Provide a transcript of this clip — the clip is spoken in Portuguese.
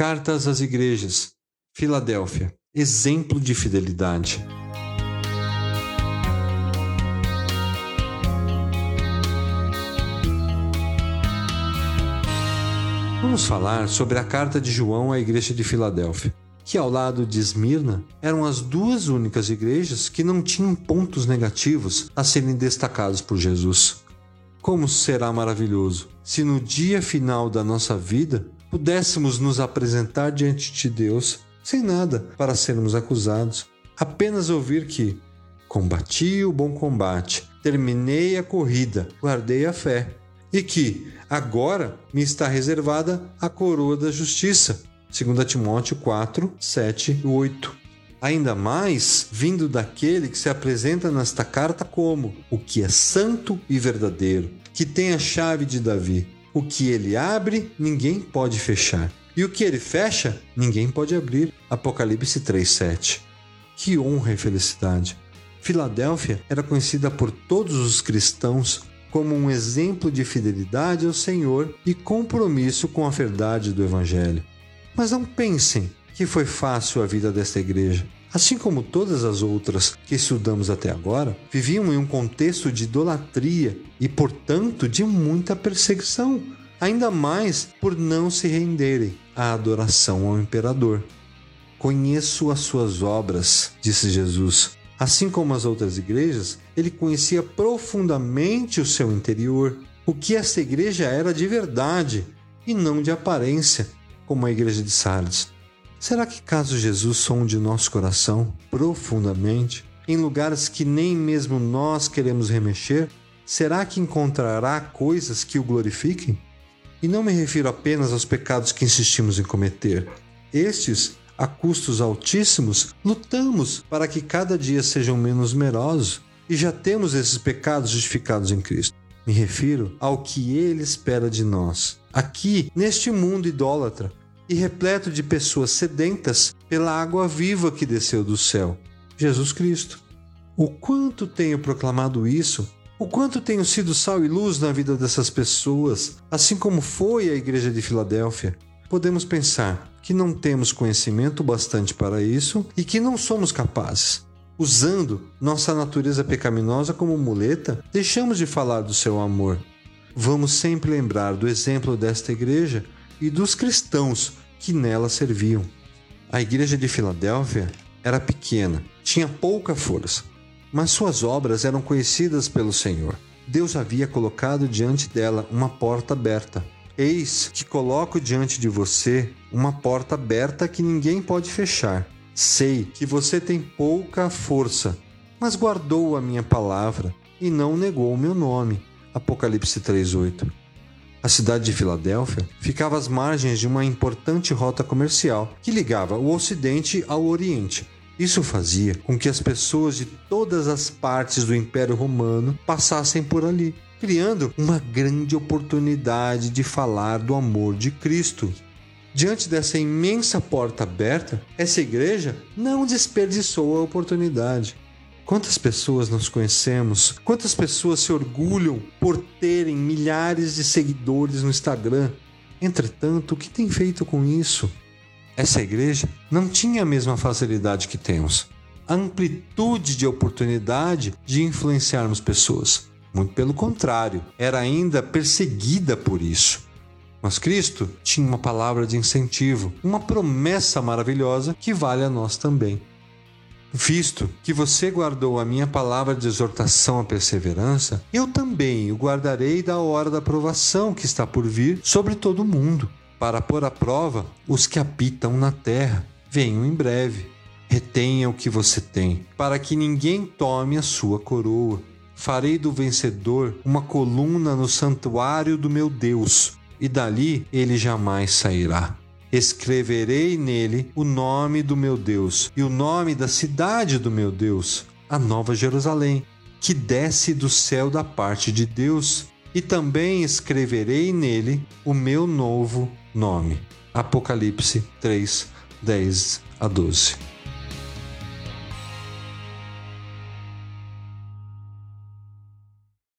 Cartas às Igrejas. Filadélfia. Exemplo de fidelidade. Vamos falar sobre a carta de João à igreja de Filadélfia, que ao lado de Esmirna eram as duas únicas igrejas que não tinham pontos negativos a serem destacados por Jesus. Como será maravilhoso se no dia final da nossa vida pudéssemos nos apresentar diante de Deus sem nada para sermos acusados, apenas ouvir que combati o bom combate, terminei a corrida, guardei a fé, e que agora me está reservada a coroa da justiça. 2 Timóteo 4, 7 e 8. Ainda mais vindo daquele que se apresenta nesta carta como o que é santo e verdadeiro, que tem a chave de Davi, o que ele abre, ninguém pode fechar. E o que ele fecha, ninguém pode abrir. Apocalipse 3:7. Que honra e felicidade. Filadélfia era conhecida por todos os cristãos como um exemplo de fidelidade ao Senhor e compromisso com a verdade do evangelho. Mas não pensem que foi fácil a vida desta igreja. Assim como todas as outras que estudamos até agora, viviam em um contexto de idolatria e, portanto, de muita perseguição, ainda mais por não se renderem à adoração ao imperador. Conheço as suas obras, disse Jesus. Assim como as outras igrejas, ele conhecia profundamente o seu interior, o que esta igreja era de verdade e não de aparência, como a igreja de Sardes. Será que caso Jesus sonde nosso coração profundamente, em lugares que nem mesmo nós queremos remexer, será que encontrará coisas que o glorifiquem? E não me refiro apenas aos pecados que insistimos em cometer. Estes, a custos altíssimos, lutamos para que cada dia sejam menos numerosos e já temos esses pecados justificados em Cristo. Me refiro ao que Ele espera de nós. Aqui, neste mundo idólatra, e repleto de pessoas sedentas pela água viva que desceu do céu, Jesus Cristo. O quanto tenho proclamado isso, o quanto tenho sido sal e luz na vida dessas pessoas, assim como foi a igreja de Filadélfia, podemos pensar que não temos conhecimento bastante para isso e que não somos capazes. Usando nossa natureza pecaminosa como muleta, deixamos de falar do seu amor. Vamos sempre lembrar do exemplo desta igreja e dos cristãos que nela serviam. A igreja de Filadélfia era pequena, tinha pouca força, mas suas obras eram conhecidas pelo Senhor. Deus havia colocado diante dela uma porta aberta. Eis que coloco diante de você uma porta aberta que ninguém pode fechar. Sei que você tem pouca força, mas guardou a minha palavra e não negou o meu nome. Apocalipse 3:8. A cidade de Filadélfia ficava às margens de uma importante rota comercial que ligava o Ocidente ao Oriente. Isso fazia com que as pessoas de todas as partes do Império Romano passassem por ali, criando uma grande oportunidade de falar do amor de Cristo. Diante dessa imensa porta aberta, essa igreja não desperdiçou a oportunidade. Quantas pessoas nós conhecemos? Quantas pessoas se orgulham por terem milhares de seguidores no Instagram? Entretanto, o que tem feito com isso? Essa igreja não tinha a mesma facilidade que temos. A amplitude de oportunidade de influenciarmos pessoas. Muito pelo contrário, era ainda perseguida por isso. Mas Cristo tinha uma palavra de incentivo, uma promessa maravilhosa que vale a nós também. Visto que você guardou a minha palavra de exortação à perseverança, eu também o guardarei da hora da provação que está por vir sobre todo o mundo, para pôr à prova os que habitam na terra. Venham em breve. Retenha o que você tem, para que ninguém tome a sua coroa. Farei do vencedor uma coluna no santuário do meu Deus, e dali ele jamais sairá. Escreverei nele o nome do meu Deus e o nome da cidade do meu Deus, a Nova Jerusalém, que desce do céu da parte de Deus, e também escreverei nele o meu novo nome. Apocalipse 3, 10 a 12.